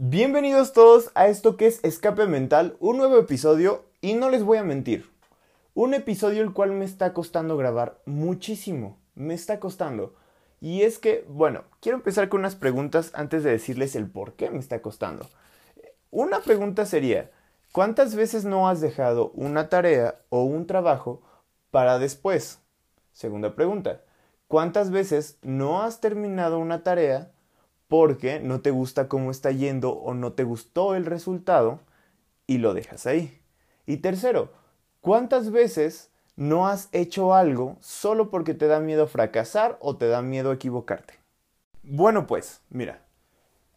Bienvenidos todos a esto que es Escape Mental, un nuevo episodio y no les voy a mentir. Un episodio el cual me está costando grabar muchísimo, me está costando. Y es que, bueno, quiero empezar con unas preguntas antes de decirles el por qué me está costando. Una pregunta sería, ¿cuántas veces no has dejado una tarea o un trabajo para después? Segunda pregunta, ¿cuántas veces no has terminado una tarea porque no te gusta cómo está yendo o no te gustó el resultado y lo dejas ahí. Y tercero, ¿cuántas veces no has hecho algo solo porque te da miedo fracasar o te da miedo equivocarte? Bueno, pues, mira,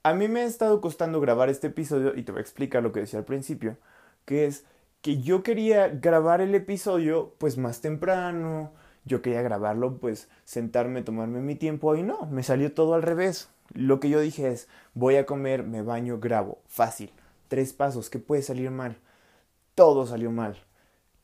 a mí me ha estado costando grabar este episodio y te voy a explicar lo que decía al principio, que es que yo quería grabar el episodio pues más temprano, yo quería grabarlo pues sentarme, tomarme mi tiempo y no, me salió todo al revés. Lo que yo dije es, voy a comer, me baño, grabo. Fácil. Tres pasos. ¿Qué puede salir mal? Todo salió mal.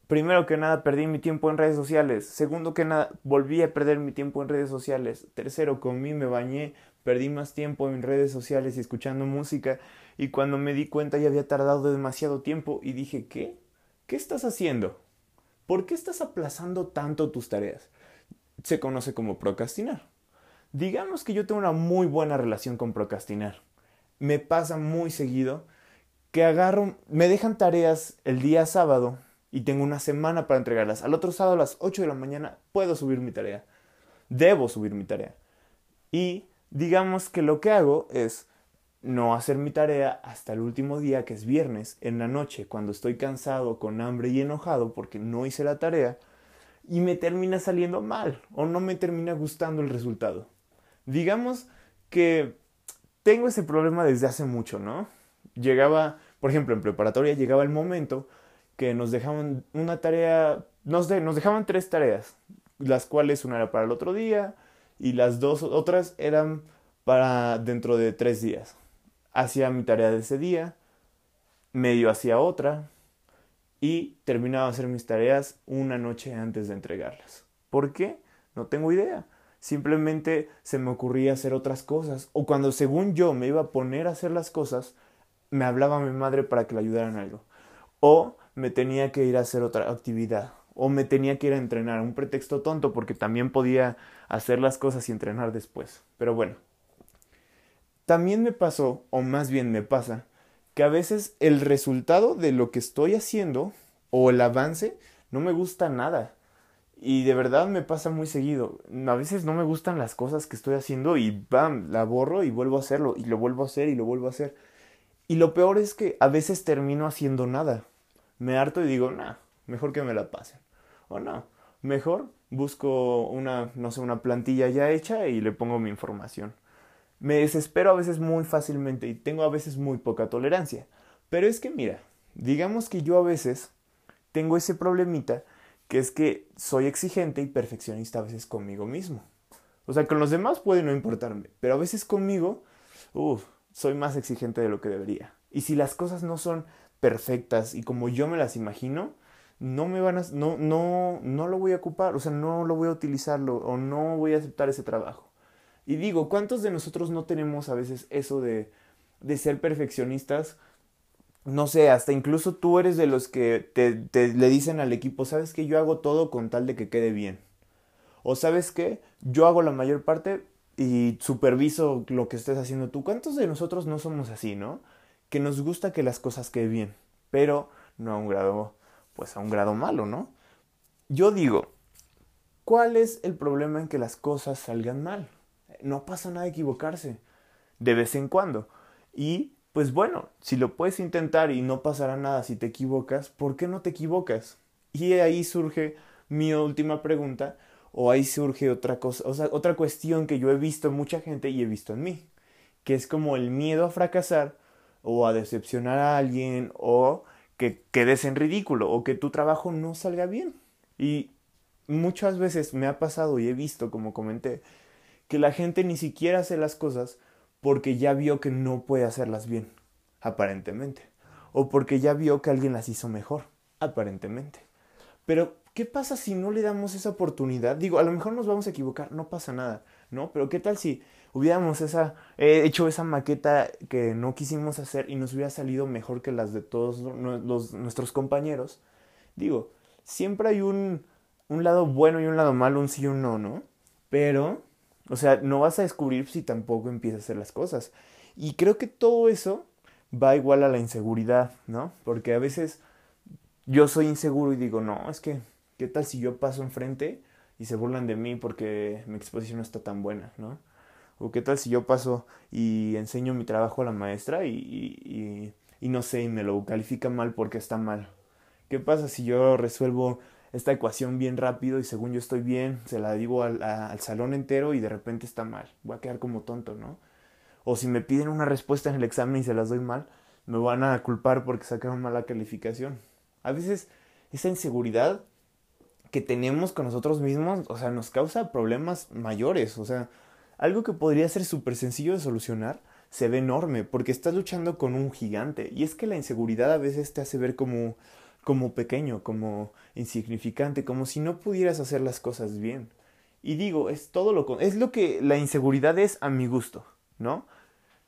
Primero que nada, perdí mi tiempo en redes sociales. Segundo que nada, volví a perder mi tiempo en redes sociales. Tercero, comí, me bañé, perdí más tiempo en redes sociales y escuchando música. Y cuando me di cuenta ya había tardado demasiado tiempo y dije, ¿qué? ¿Qué estás haciendo? ¿Por qué estás aplazando tanto tus tareas? Se conoce como procrastinar. Digamos que yo tengo una muy buena relación con procrastinar. Me pasa muy seguido que agarro, me dejan tareas el día sábado y tengo una semana para entregarlas. Al otro sábado a las 8 de la mañana puedo subir mi tarea. Debo subir mi tarea. Y digamos que lo que hago es no hacer mi tarea hasta el último día, que es viernes, en la noche, cuando estoy cansado, con hambre y enojado porque no hice la tarea, y me termina saliendo mal o no me termina gustando el resultado. Digamos que tengo ese problema desde hace mucho, ¿no? Llegaba, por ejemplo, en preparatoria llegaba el momento que nos dejaban una tarea, nos, nos dejaban tres tareas, las cuales una era para el otro día y las dos otras eran para dentro de tres días. Hacía mi tarea de ese día, medio hacía otra y terminaba de hacer mis tareas una noche antes de entregarlas. ¿Por qué? No tengo idea simplemente se me ocurría hacer otras cosas. O cuando según yo me iba a poner a hacer las cosas, me hablaba mi madre para que le ayudaran algo. O me tenía que ir a hacer otra actividad. O me tenía que ir a entrenar. Un pretexto tonto porque también podía hacer las cosas y entrenar después. Pero bueno. También me pasó, o más bien me pasa, que a veces el resultado de lo que estoy haciendo o el avance no me gusta nada. Y de verdad me pasa muy seguido. A veces no me gustan las cosas que estoy haciendo y bam, la borro y vuelvo a hacerlo y lo vuelvo a hacer y lo vuelvo a hacer. Y lo peor es que a veces termino haciendo nada. Me harto y digo, nah, mejor que me la pasen. O no, mejor busco una, no sé, una plantilla ya hecha y le pongo mi información. Me desespero a veces muy fácilmente y tengo a veces muy poca tolerancia. Pero es que mira, digamos que yo a veces tengo ese problemita que es que soy exigente y perfeccionista a veces conmigo mismo. O sea, con los demás puede no importarme, pero a veces conmigo, uff, soy más exigente de lo que debería. Y si las cosas no son perfectas y como yo me las imagino, no me van a, no, no, no lo voy a ocupar, o sea, no lo voy a utilizarlo o no voy a aceptar ese trabajo. Y digo, ¿cuántos de nosotros no tenemos a veces eso de, de ser perfeccionistas no sé, hasta incluso tú eres de los que te, le dicen al equipo, sabes que yo hago todo con tal de que quede bien. O sabes que yo hago la mayor parte y superviso lo que estés haciendo tú. ¿Cuántos de nosotros no somos así, no? Que nos gusta que las cosas queden bien, pero no a un grado, pues a un grado malo, ¿no? Yo digo, ¿cuál es el problema en que las cosas salgan mal? No pasa nada equivocarse, de vez en cuando. Y pues bueno, si lo puedes intentar y no pasará nada si te equivocas, ¿por qué no te equivocas? Y ahí surge mi última pregunta, o ahí surge otra cosa, otra cuestión que yo he visto en mucha gente y he visto en mí, que es como el miedo a fracasar o a decepcionar a alguien o que quedes en ridículo o que tu trabajo no salga bien. Y muchas veces me ha pasado y he visto, como comenté, que la gente ni siquiera hace las cosas porque ya vio que no puede hacerlas bien, aparentemente. O porque ya vio que alguien las hizo mejor, aparentemente. Pero, ¿qué pasa si no le damos esa oportunidad? Digo, a lo mejor nos vamos a equivocar, no pasa nada, ¿no? Pero ¿qué tal si hubiéramos eh, hecho esa maqueta que no quisimos hacer y nos hubiera salido mejor que las de todos los, nuestros compañeros. Digo, siempre hay un, un lado bueno y un lado malo, un sí y un no, ¿no? Pero, o sea, no vas a descubrir si tampoco empiezas a hacer las cosas. Y creo que todo eso va igual a la inseguridad, ¿no? Porque a veces yo soy inseguro y digo, no, es que, ¿qué tal si yo paso enfrente y se burlan de mí porque mi exposición no está tan buena, ¿no? O qué tal si yo paso y enseño mi trabajo a la maestra y, y, y, no sé, y me lo califica mal porque está mal. ¿Qué pasa si yo resuelvo esta ecuación bien rápido y según yo estoy bien, se la digo al, al salón entero y de repente está mal? Voy a quedar como tonto, ¿no? O si me piden una respuesta en el examen y se las doy mal, me van a culpar porque sacaron mala calificación. A veces esa inseguridad que tenemos con nosotros mismos, o sea, nos causa problemas mayores. O sea, algo que podría ser súper sencillo de solucionar se ve enorme porque estás luchando con un gigante. Y es que la inseguridad a veces te hace ver como, como pequeño, como insignificante, como si no pudieras hacer las cosas bien. Y digo, es todo lo es lo que la inseguridad es a mi gusto, ¿no?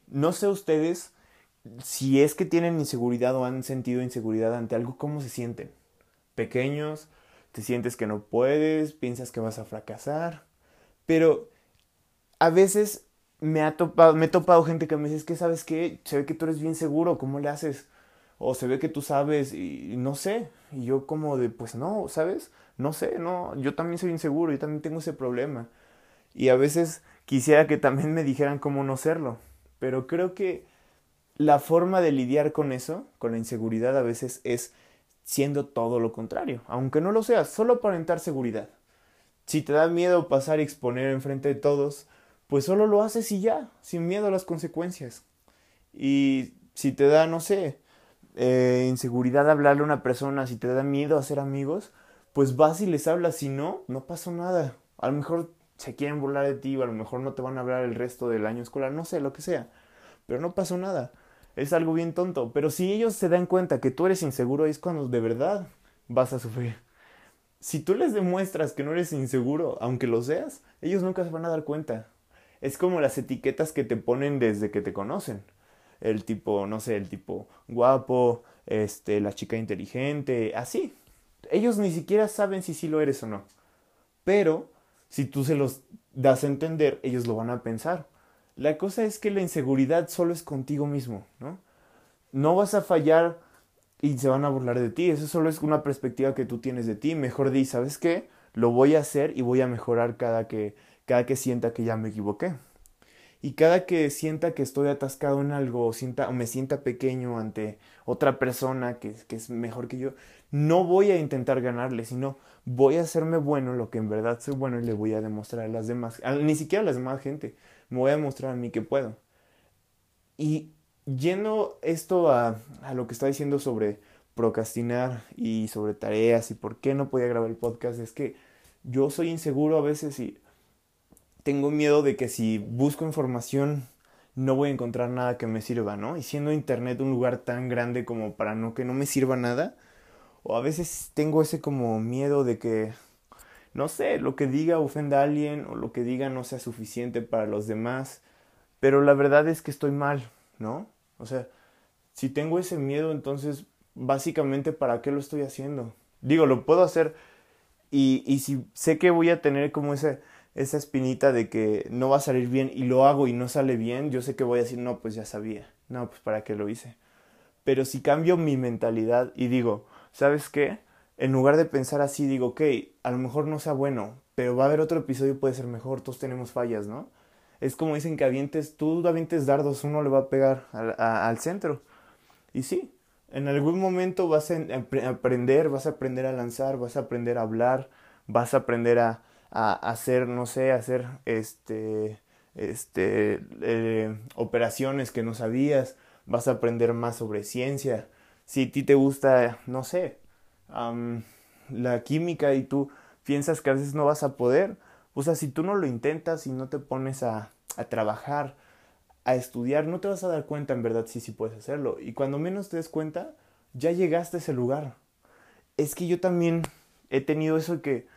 No sé ustedes si es que tienen inseguridad o han sentido inseguridad ante algo, ¿cómo se sienten? Pequeños, te sientes que no puedes, piensas que vas a fracasar, pero a veces me, ha topado, me he topado gente que me dice, es que sabes que se ve que tú eres bien seguro, ¿cómo le haces? O se ve que tú sabes y, no sé, y yo como de, pues no, ¿sabes? No sé, no, yo también soy inseguro, yo también tengo ese problema. Y a veces quisiera que también me dijeran cómo no serlo, pero creo que la forma de lidiar con eso, con la inseguridad a veces es siendo todo lo contrario, aunque no lo seas, solo aparentar seguridad. Si te da miedo pasar y exponer enfrente de todos, pues solo lo haces y ya, sin miedo a las consecuencias. Y si te da, no sé, eh, inseguridad hablarle a una persona, si te da miedo hacer amigos, pues vas y les hablas, si no, no pasó nada. A lo mejor se quieren burlar de ti, o a lo mejor no te van a hablar el resto del año escolar, no sé, lo que sea. Pero no pasó nada es algo bien tonto. Pero si ellos se dan cuenta que tú eres inseguro, es cuando de verdad vas a sufrir. Si tú les demuestras que no eres inseguro, aunque lo seas, ellos nunca se van a dar cuenta. Es como las etiquetas que te ponen desde que te conocen. El tipo, no sé, el tipo guapo, este, la chica inteligente, así. Ellos ni siquiera saben si sí lo eres o no. Pero si tú se los das a entender, ellos lo van a pensar. La cosa es que la inseguridad solo es contigo mismo, ¿no? No vas a fallar y se van a burlar de ti. Eso solo es una perspectiva que tú tienes de ti. Mejor di, ¿sabes qué? Lo voy a hacer y voy a mejorar cada que, cada que sienta que ya me equivoqué. Y cada que sienta que estoy atascado en algo o, sienta, o me sienta pequeño ante otra persona que, que es mejor que yo, no voy a intentar ganarle, sino voy a hacerme bueno lo que en verdad soy bueno y le voy a demostrar a las demás, ni siquiera a las demás gente, me voy a mostrar a mí que puedo. Y yendo esto a, a lo que está diciendo sobre procrastinar y sobre tareas y por qué no podía grabar el podcast, es que yo soy inseguro a veces y tengo miedo de que si busco información no voy a encontrar nada que me sirva, ¿no? Y siendo internet un lugar tan grande como para no que no me sirva nada, o a veces tengo ese como miedo de que no sé, lo que diga ofenda a alguien o lo que diga no sea suficiente para los demás, pero la verdad es que estoy mal, ¿no? O sea, si tengo ese miedo, entonces básicamente ¿para qué lo estoy haciendo? Digo, lo puedo hacer y, y si sé que voy a tener como esa, esa espinita de que no va a salir bien y lo hago y no sale bien, yo sé que voy a decir, no, pues ya sabía, no, pues para qué lo hice. Pero si cambio mi mentalidad y digo, ¿sabes qué? en lugar de pensar así, digo, ok, a lo mejor no sea bueno, pero va a haber otro episodio puede ser mejor, todos tenemos fallas, ¿no? Es como dicen que avientes, tú avientes dardos, uno le va a pegar al, centro. Y sí, en algún momento vas a aprender, vas a aprender a lanzar, vas a aprender a hablar, vas a aprender a, a hacer, no sé, hacer este, este, eh, operaciones que no sabías, vas a aprender más sobre ciencia. Si a ti te gusta, no sé, la química y tú piensas que a veces no vas a poder, o sea, si tú no lo intentas y no te pones a, a trabajar, a estudiar, no te vas a dar cuenta en verdad si sí puedes hacerlo. Y cuando menos te des cuenta, ya llegaste a ese lugar. Es que yo también he tenido eso que,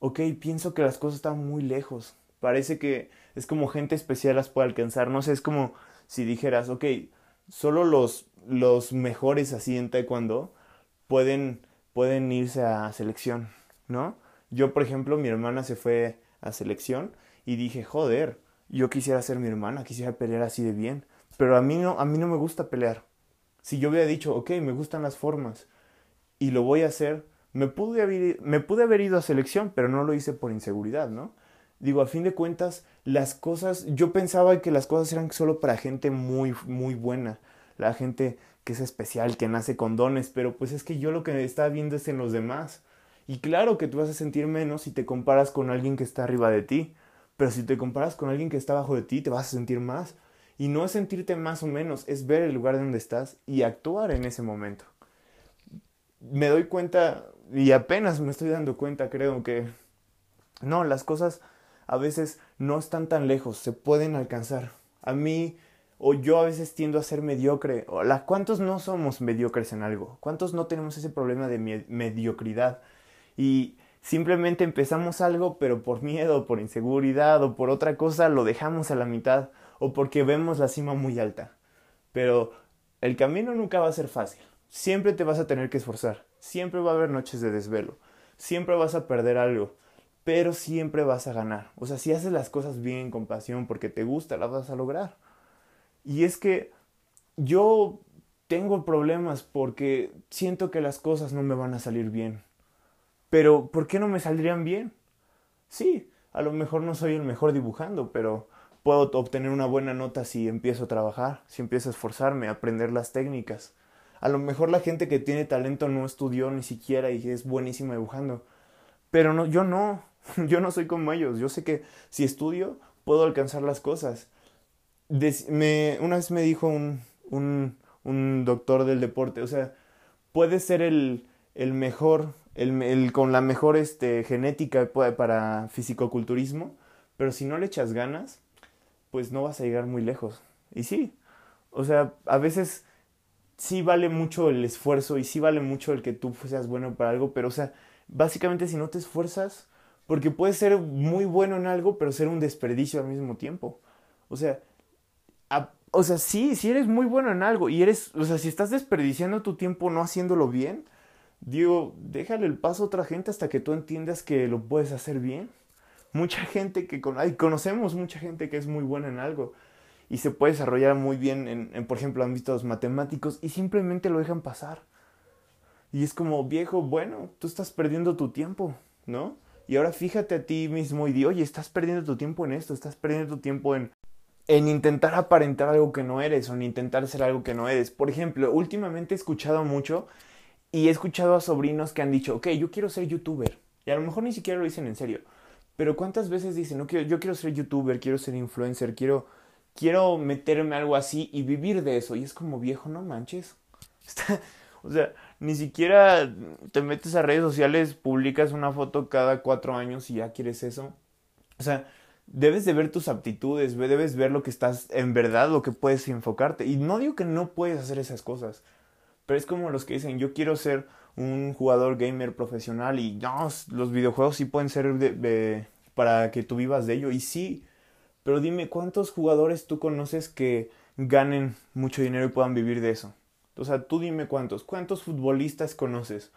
ok, pienso que las cosas están muy lejos, Parece que es como gente especial las puede alcanzar. No sé, es como si dijeras, ok, solo los, los mejores así en taekwondo pueden, pueden irse a selección, ¿no? Yo, por ejemplo, mi hermana se fue a selección y dije, joder, yo quisiera ser mi hermana, quisiera pelear así de bien. Pero a mí no, a mí no me gusta pelear. Si yo hubiera dicho, ok, me gustan las formas y lo voy a hacer, me pude haber, me pude haber ido a selección, pero no lo hice por inseguridad, ¿no? Digo, a fin de cuentas, las cosas, yo pensaba que las cosas eran solo para gente muy, muy buena, la gente que es especial, que nace con dones, pero pues es que yo lo que estaba viendo es en los demás. Y claro que tú vas a sentir menos si te comparas con alguien que está arriba de ti, pero si te comparas con alguien que está abajo de ti, te vas a sentir más. Y no es sentirte más o menos, es ver el lugar donde estás y actuar en ese momento. Me doy cuenta, y apenas me estoy dando cuenta, creo que no, las cosas a veces no están tan lejos, se pueden alcanzar. A mí, o yo a veces tiendo a ser mediocre. O la, ¿Cuántos no somos mediocres en algo? ¿Cuántos no tenemos ese problema de mediocridad? Y simplemente empezamos algo, pero por miedo, por inseguridad o por otra cosa lo dejamos a la mitad o porque vemos la cima muy alta. Pero el camino nunca va a ser fácil. Siempre te vas a tener que esforzar. Siempre va a haber noches de desvelo. Siempre vas a perder algo. Pero siempre vas a ganar. O sea, si haces las cosas bien, con pasión, porque te gusta, las vas a lograr. Y es que yo tengo problemas porque siento que las cosas no me van a salir bien. Pero, ¿por qué no me saldrían bien? Sí, a lo mejor no soy el mejor dibujando, pero puedo obtener una buena nota si empiezo a trabajar, si empiezo a esforzarme, a aprender las técnicas. A lo mejor la gente que tiene talento no estudió ni siquiera y es buenísima dibujando. Pero no, yo no, yo no soy como ellos. Yo sé que si estudio puedo alcanzar las cosas. me, una vez me dijo un, un, un, doctor del deporte, o sea, puedes ser el, el mejor, el, el, con la mejor este, genética para fisicoculturismo, pero si no le echas ganas, pues no vas a llegar muy lejos. Y sí, o sea, a veces sí vale mucho el esfuerzo y sí vale mucho el que tú seas bueno para algo, pero o sea, básicamente si no te esfuerzas, porque puedes ser muy bueno en algo, pero ser un desperdicio al mismo tiempo. O sea, o sea, sí, si eres muy bueno en algo y eres, o sea, si estás desperdiciando tu tiempo no haciéndolo bien, digo, déjale el paso a otra gente hasta que tú entiendas que lo puedes hacer bien mucha gente que con, conocemos mucha gente que es muy buena en algo y se puede desarrollar muy bien en, por ejemplo, ámbitos matemáticos y simplemente lo dejan pasar. Y es como, viejo, bueno, tú estás perdiendo tu tiempo, ¿no? Y ahora fíjate a ti mismo y di, oye, estás perdiendo tu tiempo en esto, estás perdiendo tu tiempo en, en intentar aparentar algo que no eres o en intentar ser algo que no eres. Por ejemplo, últimamente he escuchado mucho y he escuchado a sobrinos que han dicho, ok, yo quiero ser youtuber. Y a lo mejor ni siquiera lo dicen en serio. Pero ¿cuántas veces dicen, no, quiero, yo quiero ser youtuber, quiero ser influencer, quiero, quiero meterme algo así y vivir de eso? Y es como viejo, no manches. o sea, ni siquiera te metes a redes sociales, publicas una foto cada cuatro años y ya quieres eso. O sea, debes de ver tus aptitudes, debes ver lo que estás en verdad, lo que puedes enfocarte. Y no digo que no puedes hacer esas cosas, pero es como los que dicen, yo quiero ser un jugador gamer profesional y no, los videojuegos sí pueden ser para que tú vivas de ello y sí, pero dime cuántos jugadores tú conoces que ganen mucho dinero y puedan vivir de eso. O sea, tú dime cuántos, cuántos futbolistas conoces,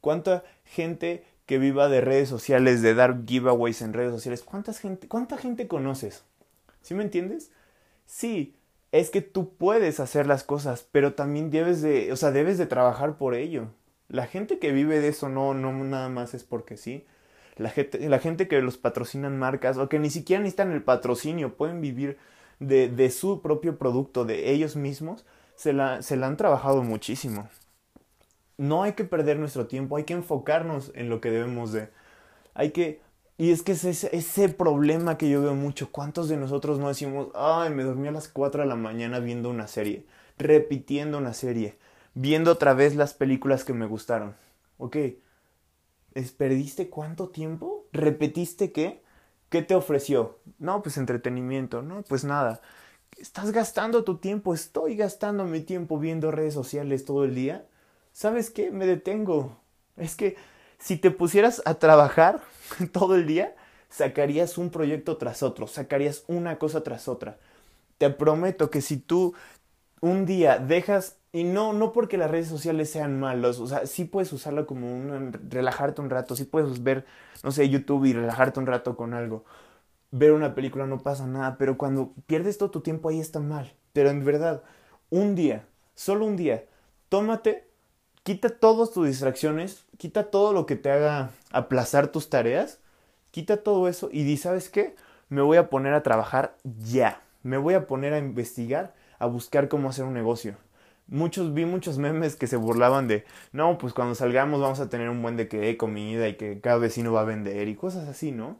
cuánta gente que viva de redes sociales, de dar giveaways en redes sociales, ¿cuánta gente, cuánta gente conoces? ¿Sí me entiendes? Sí, es que tú puedes hacer las cosas, pero también debes de, o sea, debes de trabajar por ello. La gente que vive de eso no, no nada más es porque sí. La gente, la gente que los patrocinan marcas o que ni siquiera necesitan el patrocinio, pueden vivir de, de su propio producto, de ellos mismos, se la, se la han trabajado muchísimo. No hay que perder nuestro tiempo, hay que enfocarnos en lo que debemos de. Hay que... Y es que es ese, ese problema que yo veo mucho. ¿Cuántos de nosotros no decimos, ay, me dormí a las 4 de la mañana viendo una serie, repitiendo una serie? viendo otra vez las películas que me gustaron. Ok, ¿perdiste cuánto tiempo? ¿Repetiste qué? ¿Qué te ofreció? No, pues entretenimiento, no, pues nada. Estás gastando tu tiempo, estoy gastando mi tiempo viendo redes sociales todo el día. ¿Sabes qué? Me detengo. Es que si te pusieras a trabajar todo el día, sacarías un proyecto tras otro, sacarías una cosa tras otra. Te prometo que si tú un día dejas, y no, no porque las redes sociales sean malos, o sea, sí puedes usarlo como un, relajarte un rato, sí puedes ver, no sé, YouTube y relajarte un rato con algo. Ver una película no pasa nada, pero cuando pierdes todo tu tiempo ahí está mal. Pero en verdad, un día, solo un día, tómate, quita todas tus distracciones, quita todo lo que te haga aplazar tus tareas, quita todo eso y di, ¿sabes qué? Me voy a poner a trabajar ya. Me voy a poner a investigar a buscar cómo hacer un negocio. Muchos, vi muchos memes que se burlaban de, no, pues cuando salgamos vamos a tener un buen de que comida y que cada vecino va a vender y cosas así, ¿no?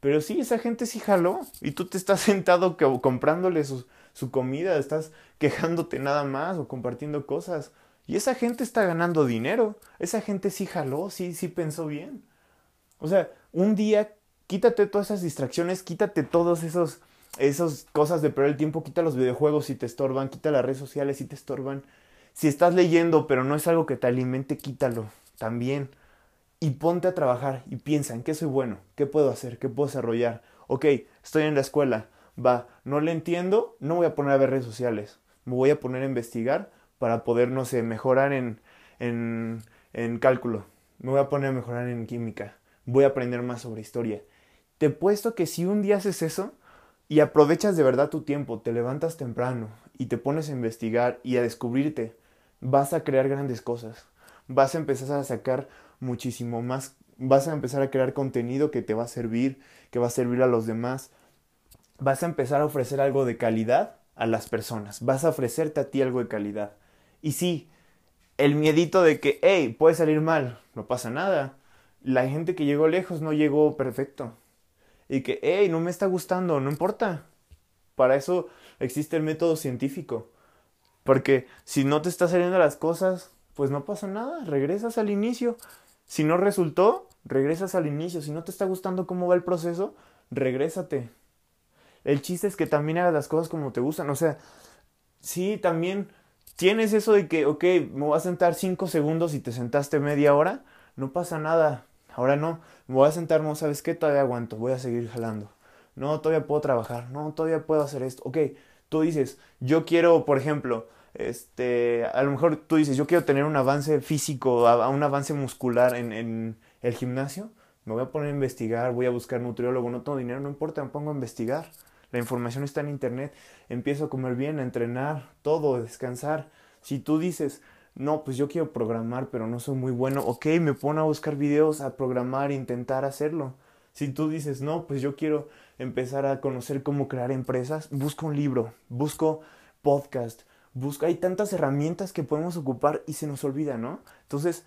Pero sí, esa gente sí jaló y tú te estás sentado comprándole su, su comida, estás quejándote nada más o compartiendo cosas. Y esa gente está ganando dinero. Esa gente sí jaló, sí, sí pensó bien. O sea, un día quítate todas esas distracciones, quítate todos esos esas cosas de perder el tiempo, quita los videojuegos si te estorban, quita las redes sociales si te estorban. Si estás leyendo pero no es algo que te alimente, quítalo también. Y ponte a trabajar y piensa en qué soy bueno, qué puedo hacer, qué puedo desarrollar. Ok, estoy en la escuela, va, no le entiendo, no voy a poner a ver redes sociales, me voy a poner a investigar para poder, no sé, mejorar en, en, en cálculo, me voy a poner a mejorar en química, voy a aprender más sobre historia. Te puesto que si un día haces eso, y aprovechas de verdad tu tiempo, te levantas temprano y te pones a investigar y a descubrirte, vas a crear grandes cosas. Vas a empezar a sacar muchísimo más, vas a empezar a crear contenido que te va a servir, que va a servir a los demás. Vas a empezar a ofrecer algo de calidad a las personas, vas a ofrecerte a ti algo de calidad. Y sí, el miedito de que, hey, puede salir mal, no pasa nada. La gente que llegó lejos no llegó perfecto y que, hey, no me está gustando, no importa. Para eso existe el método científico. Porque si no te está saliendo las cosas, pues no pasa nada, regresas al inicio. Si no resultó, regresas al inicio. Si no te está gustando cómo va el proceso, regrésate. El chiste es que también hagas las cosas como te gustan. O sea, sí, también tienes eso de que, ok, me voy a sentar cinco segundos y te sentaste media hora, no pasa nada. Ahora no, me voy a sentar, ¿sabes qué? Todavía aguanto, voy a seguir jalando. No, todavía puedo trabajar, no, todavía puedo hacer esto. Ok, tú dices, yo quiero, por ejemplo, este, a lo mejor tú dices, yo quiero tener un avance físico, un avance muscular en, en el gimnasio. Me voy a poner a investigar, voy a buscar nutriólogo, no tengo dinero, no importa, me pongo a investigar. La información está en internet, empiezo a comer bien, a entrenar, todo, a descansar. Si tú dices, no, pues yo quiero programar, pero no soy muy bueno. Ok, me pongo a buscar videos, a programar, intentar hacerlo. Si tú dices, no, pues yo quiero empezar a conocer cómo crear empresas, busco un libro, busco podcast, busco, hay tantas herramientas que podemos ocupar y se nos olvida, ¿no? Entonces,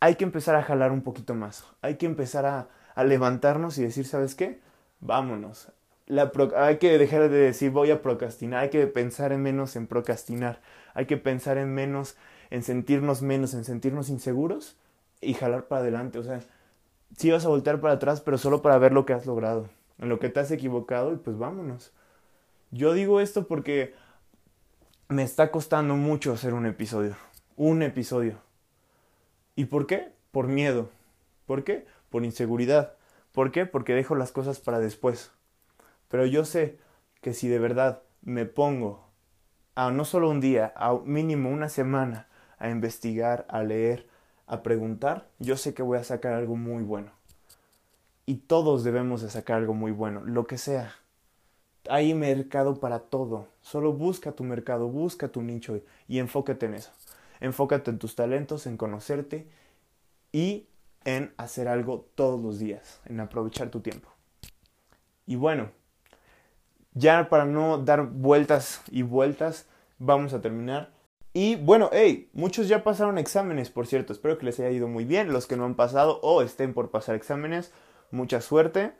hay que empezar a jalar un poquito más, hay que empezar a, a levantarnos y decir, ¿sabes qué? Vámonos. La hay que dejar de decir voy a procrastinar, hay que pensar en menos en procrastinar, hay que pensar en menos en sentirnos menos, en sentirnos inseguros y jalar para adelante. O sea, sí vas a voltear para atrás, pero solo para ver lo que has logrado, en lo que te has equivocado y pues vámonos. Yo digo esto porque me está costando mucho hacer un episodio. Un episodio. ¿Y por qué? Por miedo. ¿Por qué? Por inseguridad. ¿Por qué? Porque dejo las cosas para después. Pero yo sé que si de verdad me pongo a no solo un día, a mínimo una semana, a investigar, a leer, a preguntar, yo sé que voy a sacar algo muy bueno. Y todos debemos de sacar algo muy bueno, lo que sea. Hay mercado para todo. Solo busca tu mercado, busca tu nicho y enfócate en eso. Enfócate en tus talentos, en conocerte y en hacer algo todos los días, en aprovechar tu tiempo. Y bueno, ya para no dar vueltas y vueltas, vamos a terminar y bueno, hey, muchos ya pasaron exámenes, por cierto. Espero que les haya ido muy bien. Los que no han pasado o estén por pasar exámenes, mucha suerte.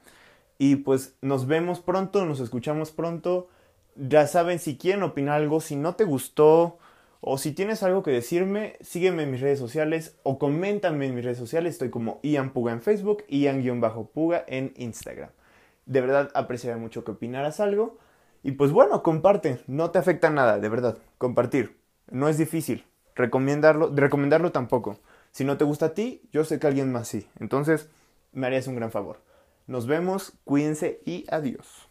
Y pues nos vemos pronto, nos escuchamos pronto. Ya saben, si quieren opinar algo, si no te gustó o si tienes algo que decirme, sígueme en mis redes sociales o coméntame en mis redes sociales. Estoy como Ian Puga en Facebook, Ian-Puga en Instagram. De verdad apreciaría mucho que opinaras algo. Y pues bueno, comparte, no te afecta nada, de verdad, compartir. No es difícil. Recomendarlo, recomendarlo tampoco. Si no te gusta a ti, yo sé que alguien más sí. Entonces, me harías un gran favor. Nos vemos, cuídense y adiós.